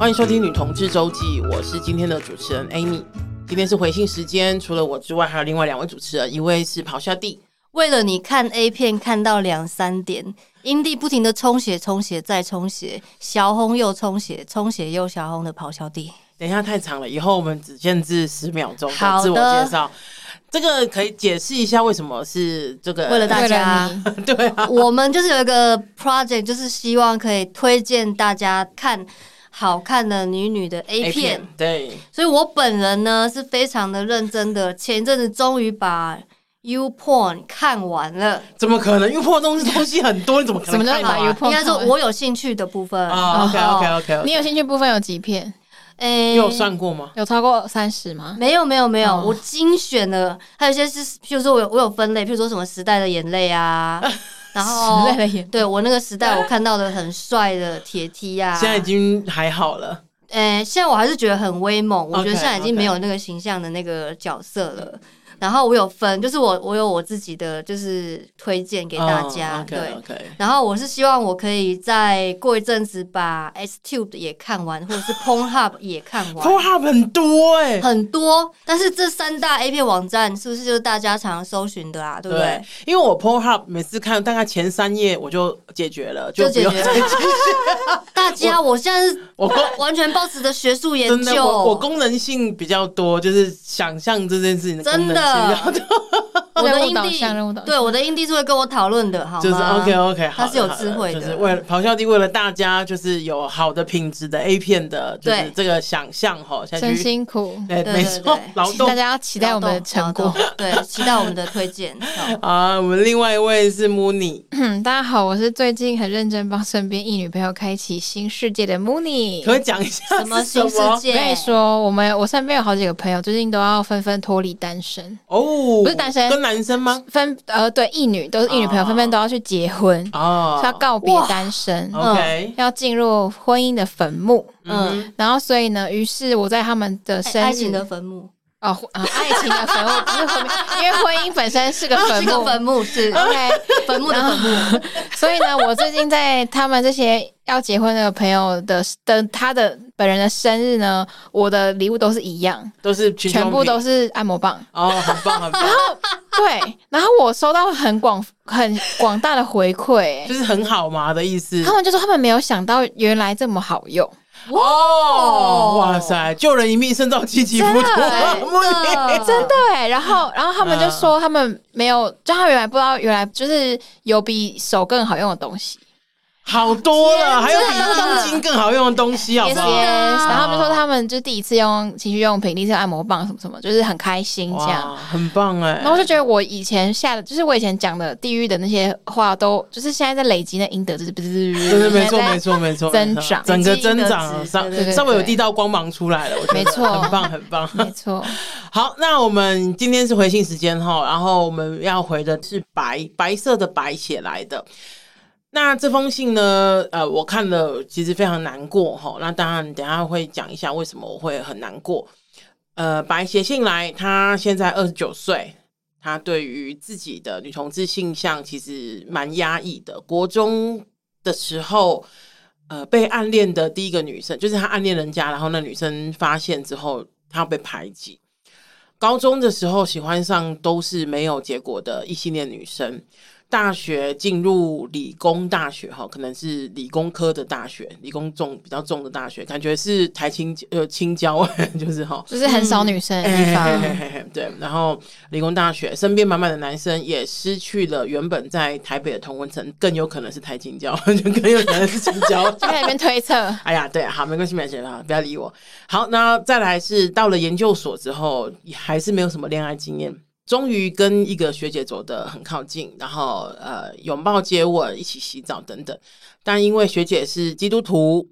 欢迎收听《女同志周记》，我是今天的主持人 Amy。今天是回信时间，除了我之外，还有另外两位主持人，一位是咆哮帝。为了你看 A 片看到两三点，阴蒂不停的充血、充血再充血，小红又充血、充血又小红的咆哮帝。等一下太长了，以后我们只限制十秒钟的自我介绍。这个可以解释一下为什么是这个？为了大家，对啊，我们就是有一个 project，就是希望可以推荐大家看好看的女女的 A 片。A 片对，所以我本人呢是非常的认真的，前一阵子终于把 U Porn 看完了。怎么可能？U Porn 东西东西很多，你怎么可能看完？应该说我有兴趣的部分。啊，OK OK OK，你有兴趣部分有几片？诶，你有算过吗？有超过三十吗？没有，没有，没有。我精选了，还有一些是，譬如说我有我有分类，譬如说什么时代的眼泪啊，然后时代的眼，对我那个时代我看到的很帅的铁梯啊，现在已经还好了。诶，现在我还是觉得很威猛，我觉得现在已经没有那个形象的那个角色了。然后我有分，就是我我有我自己的，就是推荐给大家。对，然后我是希望我可以再过一阵子把 S Tube 也看完，或者是 Pornhub 也看完。Pornhub 很多哎，很多。但是这三大 A 片网站是不是就是大家常搜寻的啊？对不对？因为我 Pornhub 每次看大概前三页我就解决了，就解决了。大家，我现在是我 完全抱持着学术研究，我功能性比较多，就是想象这件事情真的功能性。我的阴蒂，对我的阴蒂是会跟我讨论的，好吗？就是 OK OK，他是有智慧的，就是为了咆哮帝为了大家，就是有好的品质的 A 片的，就是这个想象哈，真辛苦，对，没错，劳动，大家要期待我们的成果，对，期待我们的推荐。啊，我们另外一位是 Mooney，大家好，我是最近很认真帮身边一女朋友开启新世界的 Mooney，可以讲一下什么新世界？我跟你说，我们我身边有好几个朋友，最近都要纷纷脱离单身。哦，不是单身。跟男生吗？分呃，对，一女都是一女朋友，纷纷都要去结婚哦，要告别单身，OK，要进入婚姻的坟墓，嗯，然后所以呢，于是我在他们的生日，爱情的坟墓哦，爱情的坟墓不是坟墓，因为婚姻本身是个 坟墓，坟墓是 OK，坟墓的坟墓，所以呢，我最近在他们这些要结婚的朋友的的他的本人的生日呢，我的礼物都是一样，都是全部都是按摩棒。哦，很棒很棒。然后对，然后我收到很广很广大的回馈，就是很好嘛的意思。他们就说他们没有想到原来这么好用哦，哇塞，救人一命胜造七级浮屠，真的哎。然后然后他们就说他们没有，就他原来不知道原来就是有比手更好用的东西。好多了，还有比东京更好用的东西，好不好？然后他们说他们就第一次用情趣用品，第一次用按摩棒什么什么，就是很开心这样，很棒哎。然后我就觉得我以前下的，就是我以前讲的地狱的那些话，都就是现在在累积那阴德，就是不是？对，没错，没错，没错，增长，整个增长上稍微有地道光芒出来了，我觉得没错，很棒，很棒，没错。好，那我们今天是回信时间哈，然后我们要回的是白白色的白写来的。那这封信呢？呃，我看了，其实非常难过哈。那当然，等下会讲一下为什么我会很难过。呃，白写信来，他现在二十九岁，他对于自己的女同志性向其实蛮压抑的。国中的时候，呃，被暗恋的第一个女生，就是他暗恋人家，然后那女生发现之后，他被排挤。高中的时候，喜欢上都是没有结果的异性恋女生。大学进入理工大学哈，可能是理工科的大学，理工重比较重的大学，感觉是台青呃青交，就是哈，就是很少女生的地方。嗯、嘿嘿嘿对，然后理工大学身边满满的男生，也失去了原本在台北的同文层，更有可能是台青交，就更有可能是青交，就在那边推测。哎呀，对，好，没关系，没关系，不要理我。好，那再来是到了研究所之后，还是没有什么恋爱经验。终于跟一个学姐走得很靠近，然后呃拥抱接吻，一起洗澡等等。但因为学姐是基督徒，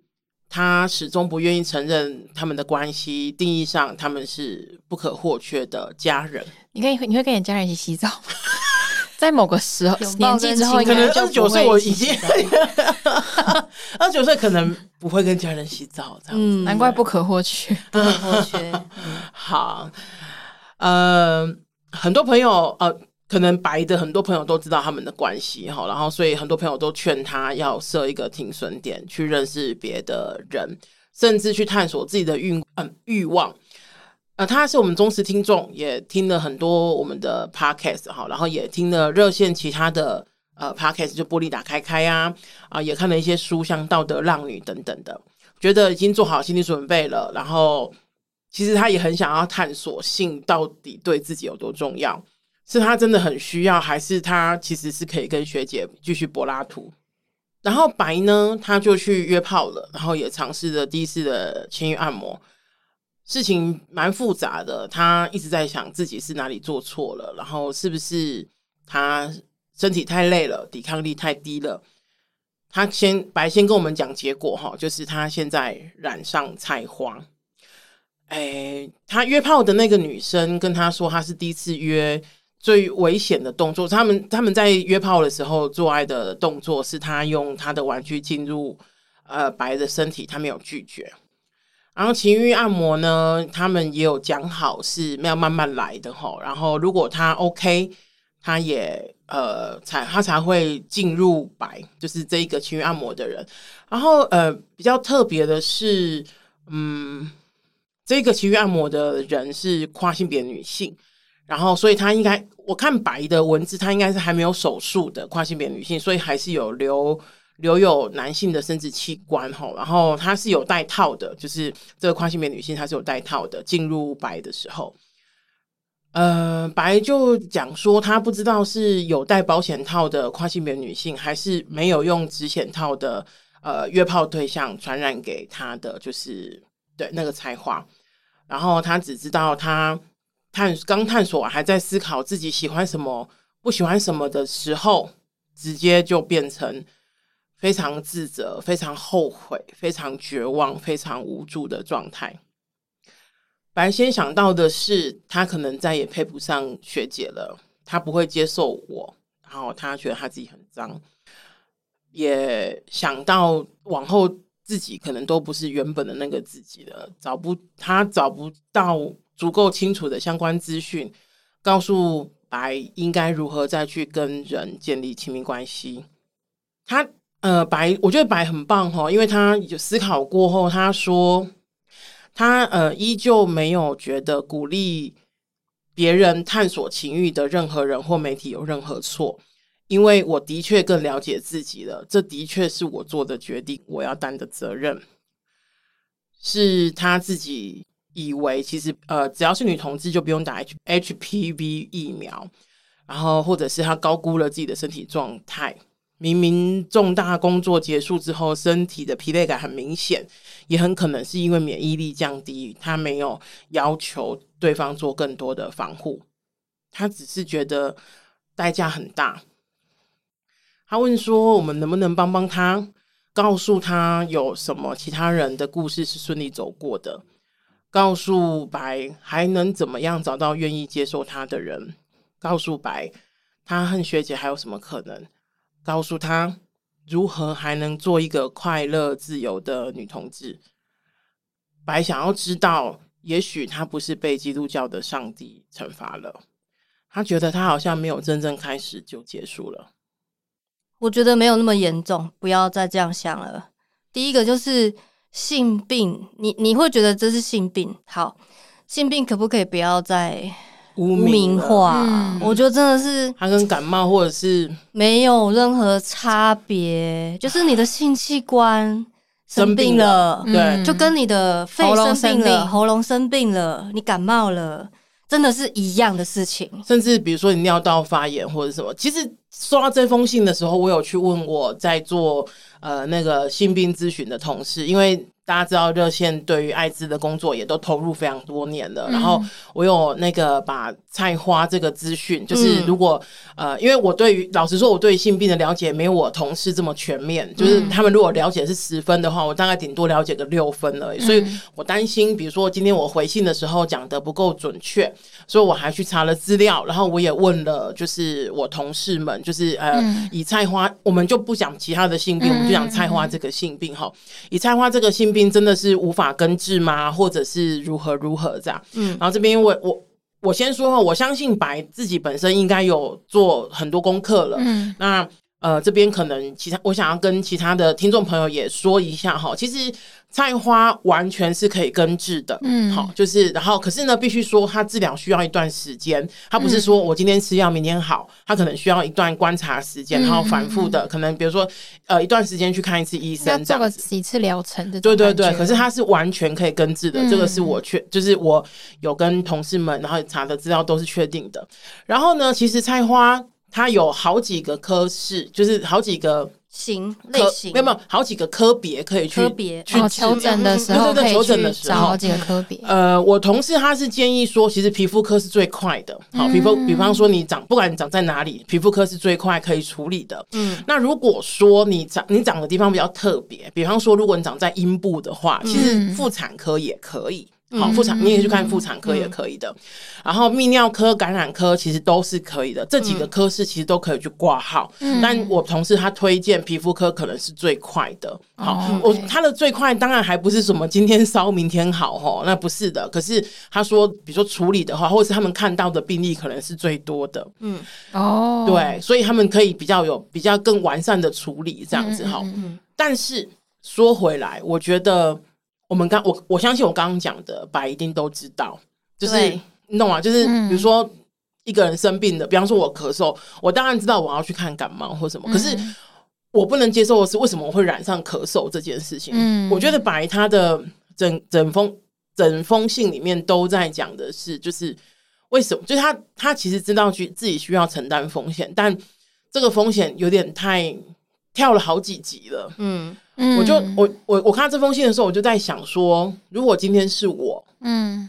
她始终不愿意承认他们的关系。定义上，他们是不可或缺的家人。你可以，你会跟你家人一起洗澡？在某个时候年纪之后，可能二十九岁我已经二十九岁，可能不会跟家人洗澡这样子。嗯，难怪不可或缺，不可或缺。好，嗯、呃。很多朋友呃，可能白的很多朋友都知道他们的关系哈，然后所以很多朋友都劝他要设一个停损点，去认识别的人，甚至去探索自己的欲嗯欲望。呃，他是我们忠实听众，也听了很多我们的 podcast 哈，然后也听了热线其他的呃 podcast，就玻璃打开开啊，啊、也看了一些书，像《道德浪女》等等的，觉得已经做好心理准备了。然后，其实他也很想要探索性到底对自己有多重要，是他真的很需要，还是他其实是可以跟学姐继续柏拉图？然后白呢，他就去约炮了，然后也尝试了第一次的情欲按摩。事情蛮复杂的，他一直在想自己是哪里做错了，然后是不是他身体太累了，抵抗力太低了。他先白先跟我们讲结果哈，就是他现在染上菜花。哎，他约炮的那个女生跟他说，他是第一次约最危险的动作。他们他们在约炮的时候做爱的动作，是他用他的玩具进入呃白的身体，他没有拒绝。然后情欲按摩呢，他们也有讲好是要慢慢来的齁。然后如果他 OK，他也呃才他才会进入白，就是这一个情欲按摩的人。然后呃比较特别的是，嗯，这个情欲按摩的人是跨性别女性，然后所以他应该我看白的文字，他应该是还没有手术的跨性别女性，所以还是有留。留有男性的生殖器官吼，然后她是有戴套的，就是这个跨性别女性她是有戴套的。进入白的时候，呃，白就讲说她不知道是有戴保险套的跨性别女性，还是没有用指险套的呃约炮对象传染给她的，就是对那个才华。然后他只知道他探刚探索还在思考自己喜欢什么不喜欢什么的时候，直接就变成。非常自责、非常后悔、非常绝望、非常无助的状态。白先想到的是，他可能再也配不上学姐了，他不会接受我，然后他觉得他自己很脏，也想到往后自己可能都不是原本的那个自己了，找不他找不到足够清楚的相关资讯，告诉白应该如何再去跟人建立亲密关系。他。呃，白，我觉得白很棒哈，因为他有思考过后，他说他呃依旧没有觉得鼓励别人探索情欲的任何人或媒体有任何错，因为我的确更了解自己了，这的确是我做的决定，我要担的责任，是他自己以为其实呃只要是女同志就不用打 H HPV 疫苗，然后或者是他高估了自己的身体状态。明明重大工作结束之后，身体的疲累感很明显，也很可能是因为免疫力降低，他没有要求对方做更多的防护，他只是觉得代价很大。他问说：“我们能不能帮帮他，告诉他有什么其他人的故事是顺利走过的，告诉白还能怎么样找到愿意接受他的人，告诉白他恨学姐还有什么可能。”告诉他如何还能做一个快乐自由的女同志。白想要知道，也许他不是被基督教的上帝惩罚了。他觉得他好像没有真正开始就结束了。我觉得没有那么严重，不要再这样想了。第一个就是性病，你你会觉得这是性病。好，性病可不可以不要再？污名化，嗯、我觉得真的是它跟感冒或者是没有任何差别，就是你的性器官生病了，病了对，就跟你的肺生病了、喉咙生病了、你感冒了，真的是一样的事情。甚至比如说你尿道发炎或者什么，其实收到这封信的时候，我有去问我在做呃那个性病咨询的同事，因为。大家知道热线对于艾滋的工作也都投入非常多年了，嗯、然后我有那个把菜花这个资讯，就是如果、嗯、呃，因为我对于老实说，我对性病的了解没有我同事这么全面，就是他们如果了解是十分的话，我大概顶多了解个六分而已，所以我担心，比如说今天我回信的时候讲的不够准确，所以我还去查了资料，然后我也问了，就是我同事们，就是呃，嗯、以菜花，我们就不讲其他的性病，我们就讲菜花这个性病哈，以菜花这个性病。病真的是无法根治吗？或者是如何如何这样？嗯，然后这边我我我先说哈，我相信白自己本身应该有做很多功课了。嗯，那呃，这边可能其他，我想要跟其他的听众朋友也说一下哈，其实菜花完全是可以根治的，嗯，好，就是然后可是呢，必须说它治疗需要一段时间，它不是说我今天吃药明天好，它可能需要一段观察时间，然后反复的，可能比如说呃一段时间去看一次医生，这样几次疗程的，对对对，可是它是完全可以根治的，这个是我确，就是我有跟同事们然后查的资料都是确定的，然后呢，其实菜花。它有好几个科室，就是好几个型类型，没有没有好几个科别可以去科别去求诊的时候，对对对求诊的时候好几个科别。呃，我同事他是建议说，其实皮肤科是最快的。好，皮肤比方说你长，不管你长在哪里，皮肤科是最快可以处理的。嗯，那如果说你长你长的地方比较特别，比方说如果你长在阴部的话，其实妇产科也可以。好，妇产你也去看妇产科也可以的，嗯、然后泌尿科、感染科其实都是可以的，这几个科室其实都可以去挂号。嗯、但我同事他推荐皮肤科可能是最快的。好，嗯、我他的最快当然还不是什么今天烧明天好哦，那不是的。可是他说，比如说处理的话，或者是他们看到的病例可能是最多的。嗯，哦，对，所以他们可以比较有比较更完善的处理这样子哈。嗯，嗯，嗯，但是说回来，我觉得。我们刚我我相信我刚刚讲的白一定都知道，就是对你懂吗？就是比如说一个人生病的，嗯、比方说我咳嗽，我当然知道我要去看感冒或什么，嗯、可是我不能接受的是为什么我会染上咳嗽这件事情。嗯，我觉得白他的整整封整封信里面都在讲的是，就是为什么？就是他他其实知道去自己需要承担风险，但这个风险有点太跳了好几级了。嗯。我就我我我看到这封信的时候，我就在想说，如果今天是我，嗯，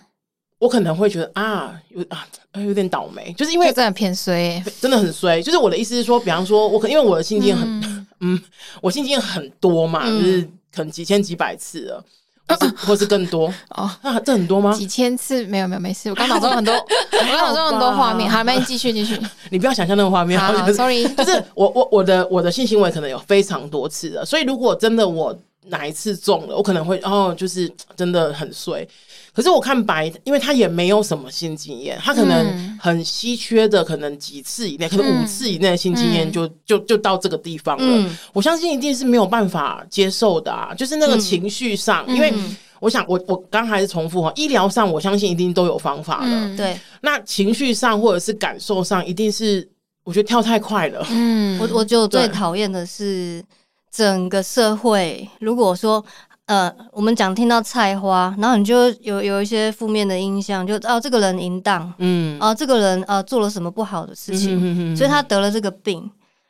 我可能会觉得啊，有啊，有点倒霉，就是因为真的偏衰，真的很衰。就是我的意思是说，比方说，我可因为我的信件很，嗯，嗯，我信件很多嘛，嗯，就是可能几千几百次了。或是，更多哦？那这很多吗？几千次？没有没有没事，我刚脑中很多，我刚脑中很多画面。好，那你继续继续。你不要想象那个画面。好，sorry，就是我我我的我的性行为可能有非常多次的，所以如果真的我哪一次中了，我可能会哦，就是真的很衰。可是我看白，因为他也没有什么性经验，他可能很稀缺的，可能几次以内，可能五次以内的性经验就就就到这个地方了。我相信一定是没有办法接受的啊，就是那个情绪上，因为我想我我刚还是重复哈，医疗上我相信一定都有方法的，对。那情绪上或者是感受上，一定是我觉得跳太快了。嗯，我我就最讨厌的是整个社会，如果说。呃，我们讲听到菜花，然后你就有有一些负面的印象，就哦，这个人淫荡，嗯，哦，这个人呃做了什么不好的事情，嗯、哼哼哼，所以他得了这个病。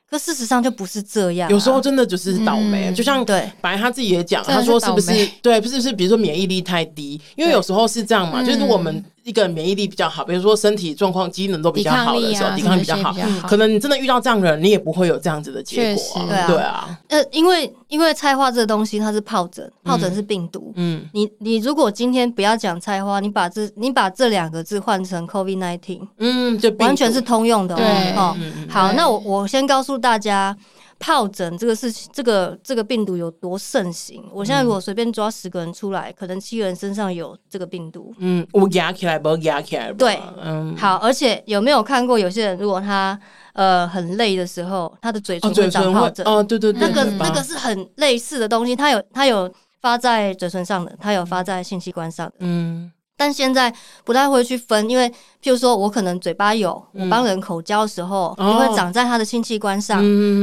可事实上就不是这样，有时候真的就是倒霉。就像对，本来他自己也讲，他说是不是对，不是是比如说免疫力太低，因为有时候是这样嘛，就是我们一个免疫力比较好，比如说身体状况机能都比较好的时候，抵抗力比较好，可能你真的遇到这样的人，你也不会有这样子的结果。对啊，呃，因为因为菜花这个东西它是疱疹，疱疹是病毒。嗯，你你如果今天不要讲菜花，你把这你把这两个字换成 COVID nineteen，嗯，就完全是通用的。对。哦，好，那我我先告诉。大家疱疹这个事情，这个这个病毒有多盛行？我现在如果随便抓十个人出来，可能七个人身上有这个病毒。嗯，我压起来不压起来？对，嗯，好。而且有没有看过有些人，如果他呃很累的时候，他的嘴唇会长疱疹？哦，对对对，那个那个是很类似的东西，它有它有发在嘴唇上的，它有发在性器官上的。嗯。但现在不太会去分，因为譬如说我可能嘴巴有，我帮人口交的时候，你会长在他的性器官上。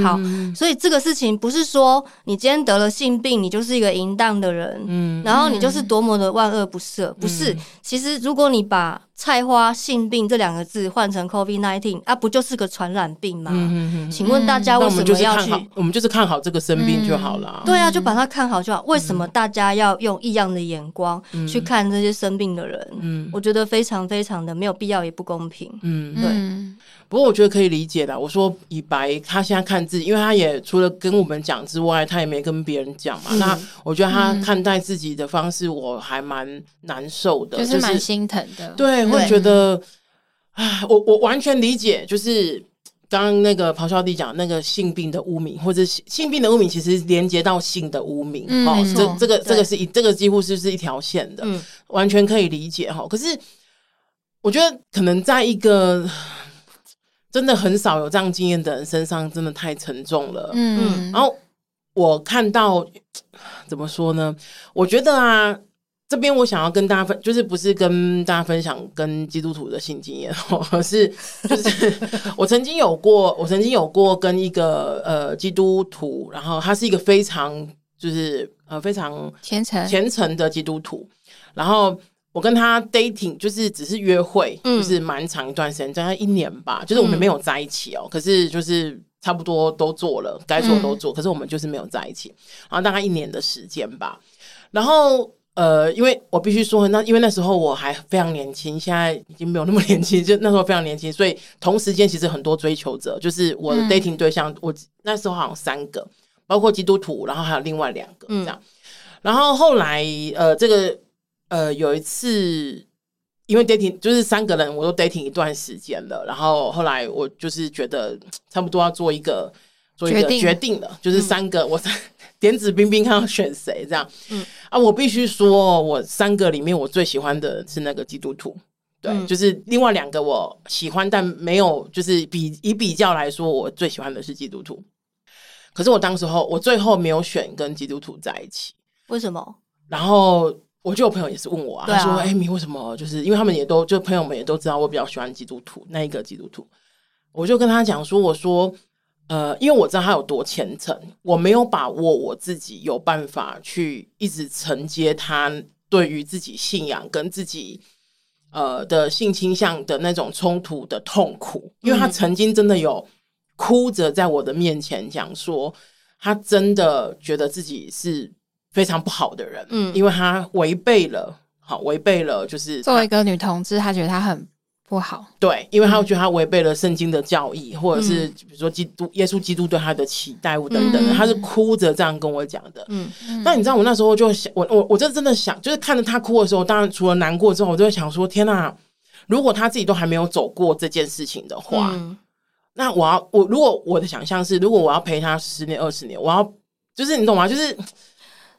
好，所以这个事情不是说你今天得了性病，你就是一个淫荡的人，然后你就是多么的万恶不赦，不是。其实如果你把菜花性病这两个字换成 COVID-19 啊，不就是个传染病吗？请问大家为什么要去？我们就是看好这个生病就好了。对啊，就把它看好就好。为什么大家要用异样的眼光去看这些生病的人？嗯，我觉得非常非常的没有必要，也不公平。嗯，对。不过我觉得可以理解的。我说以白他现在看自己，因为他也除了跟我们讲之外，他也没跟别人讲嘛。那我觉得他看待自己的方式，我还蛮难受的，就是蛮心疼的。对。会觉得，啊，我我完全理解，就是刚刚那个咆哮帝讲那个性病的污名，或者性病的污名，其实连接到性的污名，哦，这这个这个是一这个几乎是是一条线的，完全可以理解哈。可是我觉得可能在一个真的很少有这样经验的人身上，真的太沉重了。嗯，然后我看到 怎么说呢？我觉得啊。这边我想要跟大家分，就是不是跟大家分享跟基督徒的性经验，而是就是 我曾经有过，我曾经有过跟一个呃基督徒，然后他是一个非常就是呃非常虔诚虔诚的基督徒，然后我跟他 dating 就是只是约会，就是蛮长一段时间，大概一年吧，就是我们没有在一起哦，可是就是差不多都做了，该做都做，可是我们就是没有在一起，然后大概一年的时间吧，然后。呃，因为我必须说，那因为那时候我还非常年轻，现在已经没有那么年轻，就那时候非常年轻，所以同时间其实很多追求者，就是我的 dating 对象，嗯、我那时候好像三个，包括基督徒，然后还有另外两个这样。嗯、然后后来呃，这个呃有一次，因为 dating 就是三个人，我都 dating 一段时间了，然后后来我就是觉得差不多要做一个做一个决定，了，就是三个、嗯、我三。点指冰冰，看要选谁？这样，嗯啊，我必须说，我三个里面我最喜欢的是那个基督徒，对，嗯、就是另外两个我喜欢，但没有，就是比以比较来说，我最喜欢的是基督徒。可是我当时候，我最后没有选跟基督徒在一起，为什么？然后我就有朋友也是问我啊，他说：“哎，你为什么？”就是因为他们也都，就朋友们也都知道我比较喜欢基督徒那一个基督徒，我就跟他讲说：“我说。”呃，因为我知道他有多虔诚，我没有把握我自己有办法去一直承接他对于自己信仰跟自己呃的性倾向的那种冲突的痛苦，因为他曾经真的有哭着在我的面前讲说，他真的觉得自己是非常不好的人，嗯，因为他违背了，好违背了，就是作为一个女同志，她觉得她很。不好，对，因为他会觉得她违背了圣经的教义，嗯、或者是比如说基督耶稣基督对她的期待物等等她，是哭着这样跟我讲的。嗯，那你知道我那时候就想，我我我就真的想，就是看着她哭的时候，当然除了难过之后，我就会想说，天哪！如果他自己都还没有走过这件事情的话，嗯、那我要我如果我的想象是，如果我要陪他十年二十年，我要就是你懂吗？就是。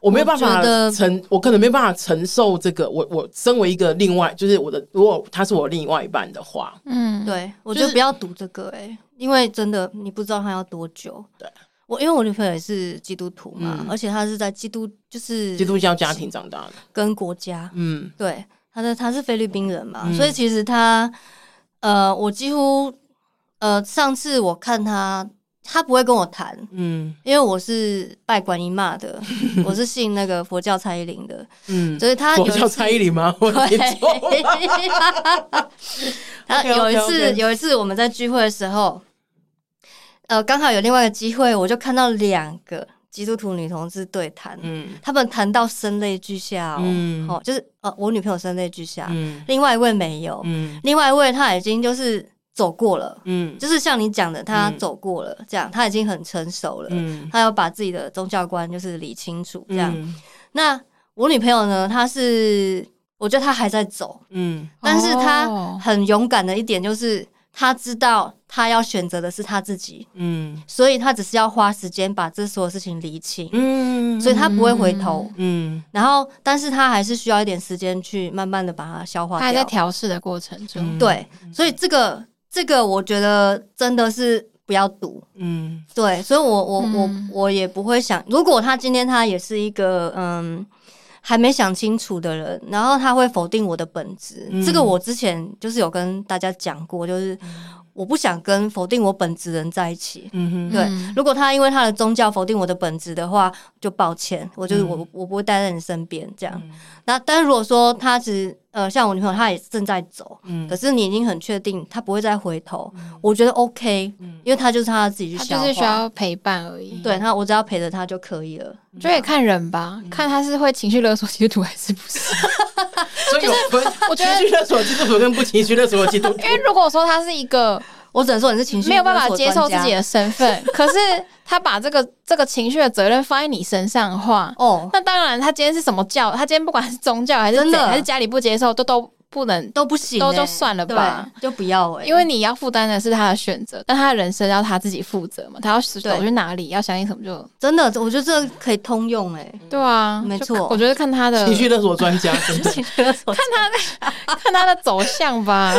我没有办法承，我，可能没办法承受这个。我我身为一个另外，就是我的，如果他是我另外一半的话，嗯，对，我觉得不要赌这个哎、欸，因为真的你不知道他要多久。对，我因为我女朋友也是基督徒嘛，嗯、而且她是在基督就是基督教家庭长大的，跟国家，嗯，对，她的她是菲律宾人嘛，嗯、所以其实她呃，我几乎呃，上次我看她。他不会跟我谈，嗯，因为我是拜观音妈的，我是信那个佛教蔡依林的，嗯，所以他佛教蔡依林吗？我 对，他有一次有一次我们在聚会的时候，呃，刚好有另外一个机会，我就看到两个基督徒女同志对谈，嗯，他们谈到声泪俱下哦，嗯，哦，就是呃，我女朋友声泪俱下，嗯，另外一位没有，嗯，另外一位他已经就是。走过了，嗯，就是像你讲的，他走过了，这样他已经很成熟了，嗯，他要把自己的宗教观就是理清楚，这样。嗯、那我女朋友呢？她是，我觉得她还在走，嗯，但是她很勇敢的一点就是，她知道她要选择的是她自己，嗯，所以她只是要花时间把这所有事情理清，嗯，所以她不会回头，嗯，然后，但是她还是需要一点时间去慢慢的把它消化掉，她还在调试的过程中，嗯、对，所以这个。这个我觉得真的是不要赌，嗯，对，所以我我我我也不会想，如果他今天他也是一个嗯还没想清楚的人，然后他会否定我的本质，嗯、这个我之前就是有跟大家讲过，就是。我不想跟否定我本质的人在一起。嗯哼，对。如果他因为他的宗教否定我的本质的话，就抱歉，我就是我，嗯、我不会待在你身边这样。嗯、那但是如果说他只呃，像我女朋友，她也正在走，嗯，可是你已经很确定她不会再回头，嗯、我觉得 OK，嗯，因为她就是她自己去消化，就是需要陪伴而已。对她，我只要陪着她就可以了。就也看人吧，嗯、看他是会情绪勒索基督徒还是不是。所以有分，我觉得情绪勒索基督徒跟不情绪勒索基督徒。因为如果说他是一个。我只能说你是情绪没有办法接受自己的身份，可是他把这个这个情绪的责任放在你身上的话，哦，那当然他今天是什么教，他今天不管是宗教还是真的。还是家里不接受，都都不能都不行，都就算了吧，就不要哎，因为你要负担的是他的选择，但他的人生要他自己负责嘛，他要走去哪里，要相信什么就真的，我觉得这可以通用哎，对啊，没错，我觉得看他的情绪勒索专家，情绪勒索，看他的 看他的走向吧，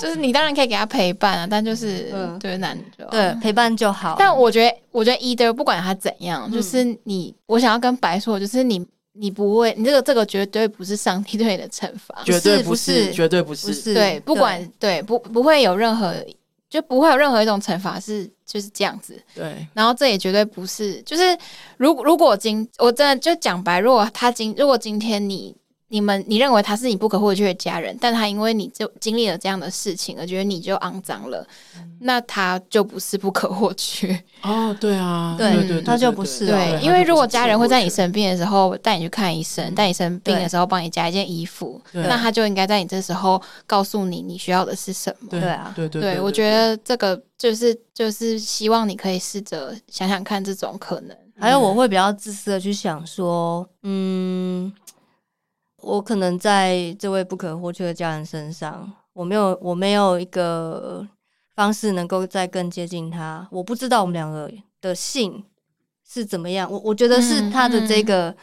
就是你当然可以给他陪伴啊，但就是对男的对陪伴就好，但我觉得我觉得 either 不管他怎样，就是你我想要跟白说，就是你。你不会，你这个这个绝对不是上帝对你的惩罚，绝对不是，绝对不是，对，不管对不不会有任何，就不会有任何一种惩罚是就是这样子，对。然后这也绝对不是，就是如果如果今我真的就讲白，如果他今如果今天你。你们，你认为他是你不可或缺的家人，但他因为你就经历了这样的事情而觉得你就肮脏了，嗯、那他就不是不可或缺哦。对啊，对对对，他就不是。对，因为如果家人会在你生病的时候带你去看医生，带你生病的时候帮你加一件衣服，那他就应该在你这时候告诉你你需要的是什么。对啊，对对对，我觉得这个就是就是希望你可以试着想想看这种可能。还有，我会比较自私的去想说，嗯。我可能在这位不可或缺的家人身上，我没有，我没有一个方式能够再更接近他。我不知道我们两个的性是怎么样。我我觉得是他的这个、嗯、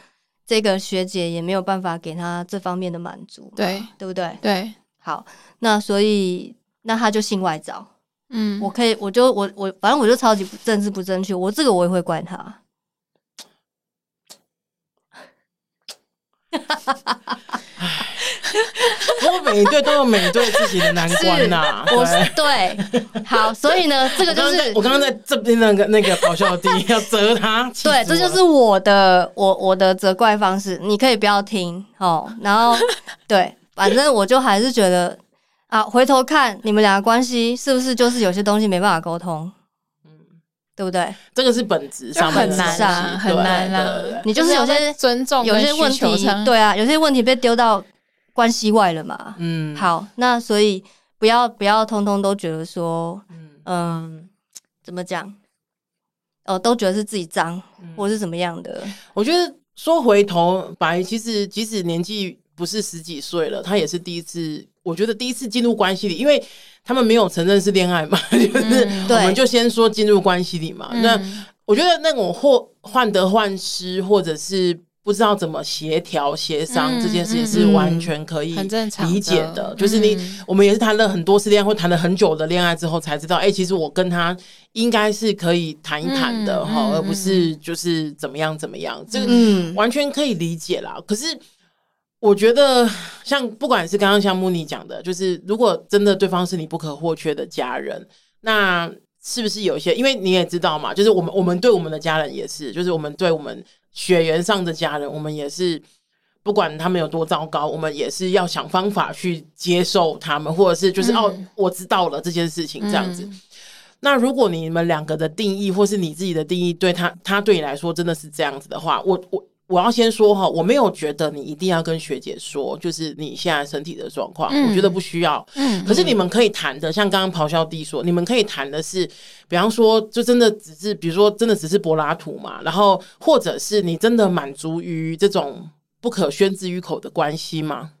这个学姐也没有办法给他这方面的满足，对对不对？对，好，那所以那他就性外找。嗯，我可以，我就我我反正我就超级政治不正确，我这个我也会怪他。哈哈哈哈每一对都有每一对自己的难关呐、啊。我是对，好，所以呢，这个就是我刚刚在，在这边那个那个咆哮帝 要责他。对，这就是我的我我的责怪方式，你可以不要听哦。然后 对，反正我就还是觉得啊，回头看你们俩的关系是不是就是有些东西没办法沟通。对不对？这个是本质上很难啊，很难啊。你就是有些尊重，有些问题，对啊，有些问题被丢到关系外了嘛。嗯，好，那所以不要不要通通都觉得说，嗯，怎么讲？哦，都觉得是自己脏，或是怎么样的。我觉得说回头白，其实即使年纪不是十几岁了，他也是第一次。我觉得第一次进入关系里，因为他们没有承认是恋爱嘛，就是我们就先说进入关系里嘛。嗯、那我觉得那种或患得患失，或者是不知道怎么协调协商这件事情，是完全可以理解的。的就是你，嗯、我们也是谈了很多次恋爱，或谈了很久的恋爱之后，才知道，哎、欸，其实我跟他应该是可以谈一谈的哈，嗯、而不是就是怎么样怎么样，这个完全可以理解啦。可是。我觉得，像不管是刚刚像慕尼讲的，就是如果真的对方是你不可或缺的家人，那是不是有一些？因为你也知道嘛，就是我们我们对我们的家人也是，就是我们对我们血缘上的家人，我们也是不管他们有多糟糕，我们也是要想方法去接受他们，或者是就是、嗯、哦，我知道了这件事情这样子。嗯、那如果你们两个的定义，或是你自己的定义，对他他对你来说真的是这样子的话，我我。我要先说哈，我没有觉得你一定要跟学姐说，就是你现在身体的状况，嗯、我觉得不需要。嗯，可是你们可以谈的，像刚刚咆哮帝说，你们可以谈的是，比方说，就真的只是，比如说，真的只是柏拉图嘛，然后或者是你真的满足于这种不可宣之于口的关系吗？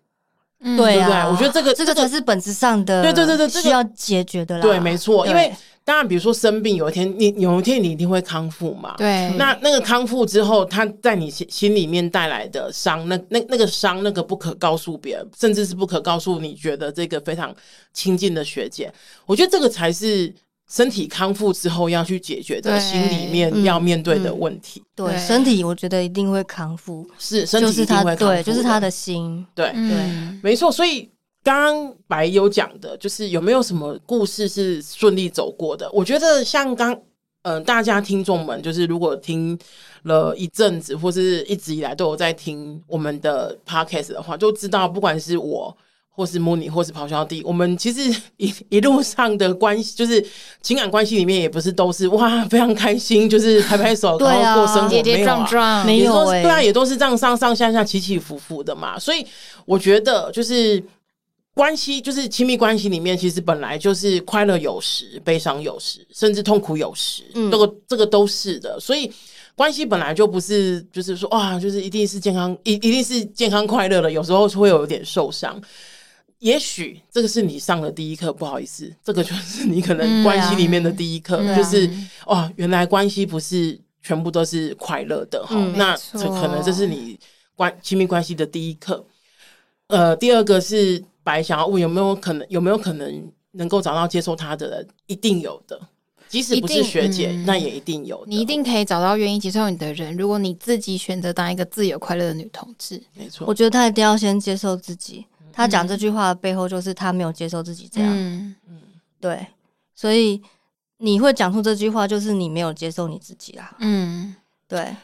嗯、对啊，对对，我觉得这个这个才是本质上的，对对对对，需要解决的啦。对，没错，因为。当然，比如说生病，有一天你有一天你一定会康复嘛？对。那那个康复之后，他在你心心里面带来的伤，那那那个伤，那个不可告诉别人，甚至是不可告诉你觉得这个非常亲近的学姐。我觉得这个才是身体康复之后要去解决的心里面要面对的问题。对，对，身体我觉得一定会康复，是身体一定会康复，对，就是他的心，对对，嗯、没错，所以。刚刚白有讲的，就是有没有什么故事是顺利走过的？我觉得像刚，嗯、呃，大家听众们，就是如果听了一阵子，或是一直以来都有在听我们的 podcast 的话，就知道不管是我，或是慕妮，或是咆哮帝，我们其实一一路上的关系，就是情感关系里面，也不是都是哇非常开心，就是拍拍手，然后过生活，跌跌撞撞，没有，对啊，也都是这样上上下下起起伏伏的嘛。所以我觉得就是。关系就是亲密关系里面，其实本来就是快乐有时，悲伤有时，甚至痛苦有时，嗯、这个这个都是的。所以关系本来就不是，就是说哇，就是一定是健康，一一定是健康快乐的。有时候是会有点受伤。也许这个是你上的第一课，不好意思，这个就是你可能关系里面的第一课，嗯啊、就是哦，原来关系不是全部都是快乐的哈。嗯、那这可能这是你关亲密关系的第一课。呃，第二个是白想要问有没有可能，有没有可能能够找到接受他的人，一定有的。即使不是学姐，嗯、那也一定有。你一定可以找到愿意接受你的人。如果你自己选择当一个自由快乐的女同志，没错。我觉得他一定要先接受自己。他讲这句话的背后，就是他没有接受自己这样。嗯嗯，对。所以你会讲出这句话，就是你没有接受你自己啦。嗯，对。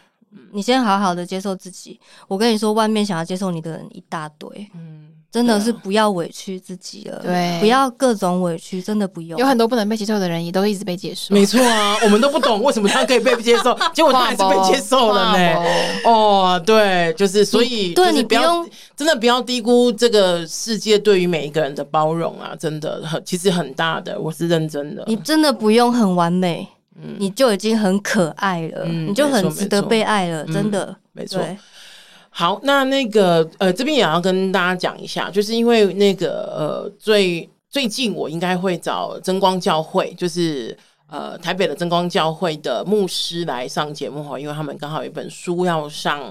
你先好好的接受自己。我跟你说，外面想要接受你的人一大堆。嗯。真的是不要委屈自己了，对，不要各种委屈，真的不用。有很多不能被接受的人，也都一直被接受。没错啊，我们都不懂为什么他可以被接受，结果他还是被接受了呢。哦，对，就是所以，对你不用真的不要低估这个世界对于每一个人的包容啊，真的很其实很大的，我是认真的。你真的不用很完美，嗯，你就已经很可爱了，你就很值得被爱了，真的，没错。好，那那个呃，这边也要跟大家讲一下，就是因为那个呃，最最近我应该会找真光教会，就是呃台北的真光教会的牧师来上节目哈，因为他们刚好有一本书要上，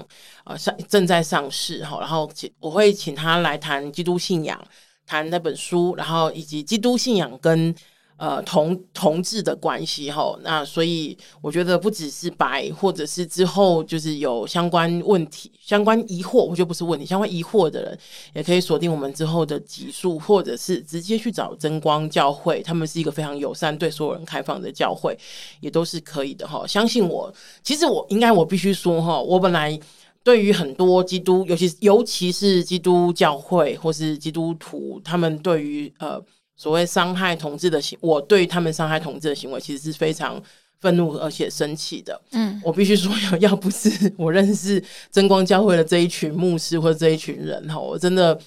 呃上正在上市哈，然后请我会请他来谈基督信仰，谈那本书，然后以及基督信仰跟。呃，同同志的关系哈，那所以我觉得不只是白，或者是之后就是有相关问题、相关疑惑，我觉得不是问题，相关疑惑的人也可以锁定我们之后的集数，或者是直接去找真光教会，他们是一个非常友善、对所有人开放的教会，也都是可以的哈。相信我，其实我应该我必须说哈，我本来对于很多基督，尤其尤其是基督教会或是基督徒，他们对于呃。所谓伤害同志的行，我对他们伤害同志的行为，其实是非常愤怒而且生气的。嗯，我必须说，要不是我认识真光教会的这一群牧师或者这一群人哈，我真的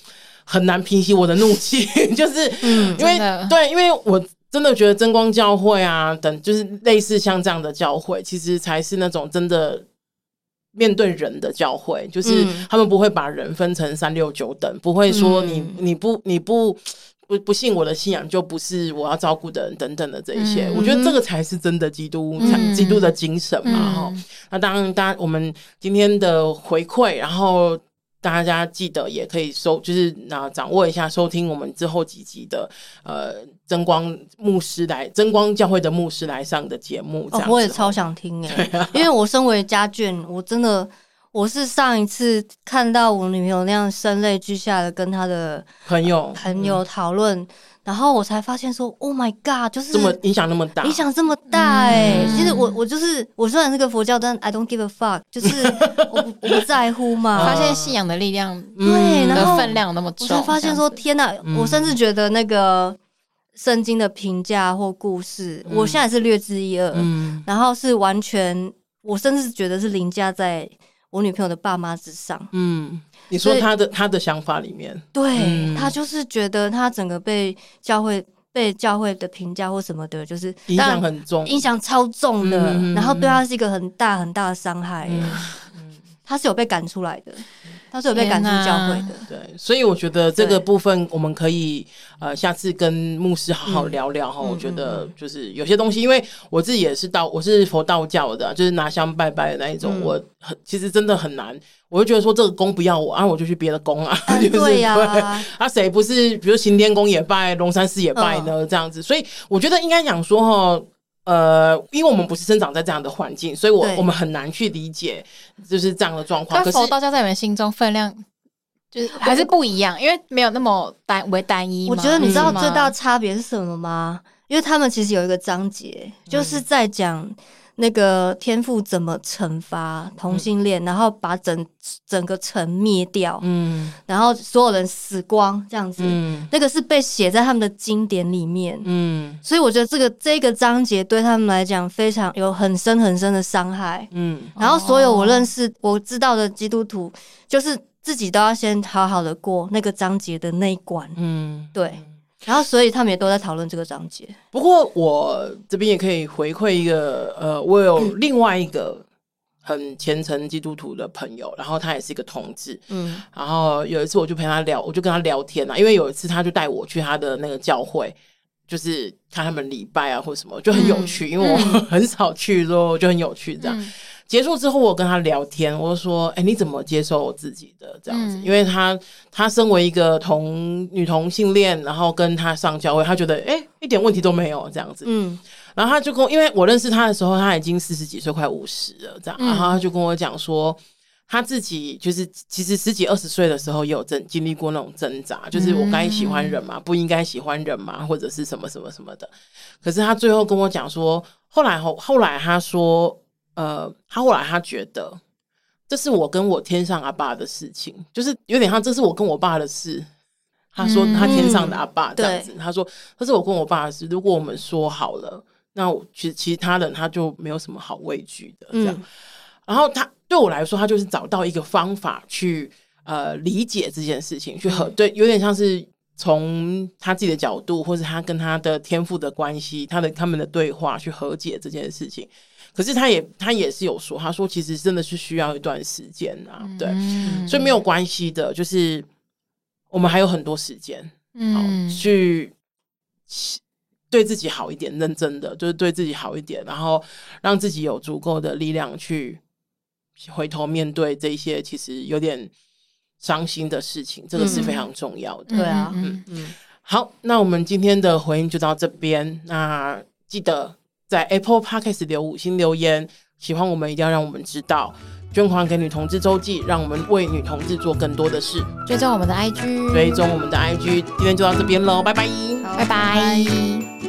很难平息我的怒气。就是，嗯，因为对，因为我真的觉得真光教会啊，等就是类似像这样的教会，其实才是那种真的面对人的教会，就是他们不会把人分成三六九等，不会说你你不你不。不不信我的信仰就不是我要照顾的人等等的这一些，嗯、我觉得这个才是真的基督，嗯、基督的精神嘛哈。嗯、那当然，当然我们今天的回馈，然后大家记得也可以收，就是那掌握一下收听我们之后几集的呃增光牧师来增光教会的牧师来上的节目。哦，我也超想听哎，啊、因为我身为家眷，我真的。我是上一次看到我女朋友那样声泪俱下的跟她的朋友朋友讨论，嗯、然后我才发现说，Oh my God，就是这么影响那么大，影响这么大哎、欸！嗯、其实我我就是我虽然是个佛教，但 I don't give a fuck，就是 我不我不在乎嘛。发现信仰的力量，对，然后分量那么重，我才发现说，天哪！嗯、我甚至觉得那个圣经的评价或故事，嗯、我现在是略知一二，嗯，然后是完全，我甚至觉得是凌驾在。我女朋友的爸妈之上，嗯，你说他的他的想法里面，对、嗯、他就是觉得他整个被教会被教会的评价或什么的，就是影响很重，影响超重的，嗯、然后对他是一个很大很大的伤害，嗯，他是有被赶出来的。他是有被赶出教会的，对，所以我觉得这个部分我们可以呃下次跟牧师好好聊聊哈。我觉得就是有些东西，因为我自己也是道，我是佛道教的，就是拿香拜拜的那一种，我很其实真的很难，我就觉得说这个宫不要我，然后我就去别的宫啊，对呀，啊谁不是比如行天宫也拜，龙山寺也拜呢？这样子，所以我觉得应该讲说哈。呃，因为我们不是生长在这样的环境，所以我我们很难去理解就是这样的状况。可是道教在你们心中分量就是还是不一样，因为没有那么单为单一。我觉得你知道最大差别是什么吗？嗯、因为他们其实有一个章节就是在讲。那个天父怎么惩罚同性恋，嗯、然后把整整个城灭掉，嗯，然后所有人死光这样子，嗯，那个是被写在他们的经典里面，嗯，所以我觉得这个这个章节对他们来讲非常有很深很深的伤害，嗯，然后所有我认识、哦、我知道的基督徒，就是自己都要先好好的过那个章节的那一关，嗯，对。然后，所以他们也都在讨论这个章节。不过，我这边也可以回馈一个，呃，我有另外一个很虔诚基督徒的朋友，然后他也是一个同志，嗯，然后有一次我就陪他聊，我就跟他聊天啊，因为有一次他就带我去他的那个教会，就是看他们礼拜啊或什么，就很有趣，嗯、因为我很少去，说就很有趣这样。嗯、结束之后，我跟他聊天，我就说：“哎，你怎么接受我自己的这样子？”嗯、因为他他身为一个同女同性恋，然后跟他上教会，他觉得哎一点问题都没有这样子，嗯。然后他就跟，因为我认识他的时候，他已经四十几岁，快五十了，这样。然后他就跟我讲说，他自己就是其实十几二十岁的时候也有经经历过那种挣扎，就是我该喜欢人嘛，不应该喜欢人嘛，或者是什么什么什么的。可是他最后跟我讲说，后来后后来他说，呃，他后来他觉得这是我跟我天上阿爸的事情，就是有点像这是我跟我爸的事。他说他天上的阿爸这样子，他说这是我跟我爸的事，如果我们说好了。那我其实其他人他就没有什么好畏惧的这样，嗯、然后他对我来说，他就是找到一个方法去呃理解这件事情，去和、嗯、对，有点像是从他自己的角度，或是他跟他的天父的关系，他的他们的对话去和解这件事情。可是他也他也是有说，他说其实真的是需要一段时间啊，对，嗯、所以没有关系的，就是我们还有很多时间，嗯，去。对自己好一点，认真的就是对自己好一点，然后让自己有足够的力量去回头面对这些其实有点伤心的事情，这个是非常重要的。对啊，嗯嗯。好，那我们今天的回应就到这边。那记得在 Apple Podcast 留五星留言，喜欢我们一定要让我们知道。捐款给女同志周记，让我们为女同志做更多的事。追踪我们的 IG，追踪我们的 IG。今天就到这边喽，拜拜，拜拜。拜拜。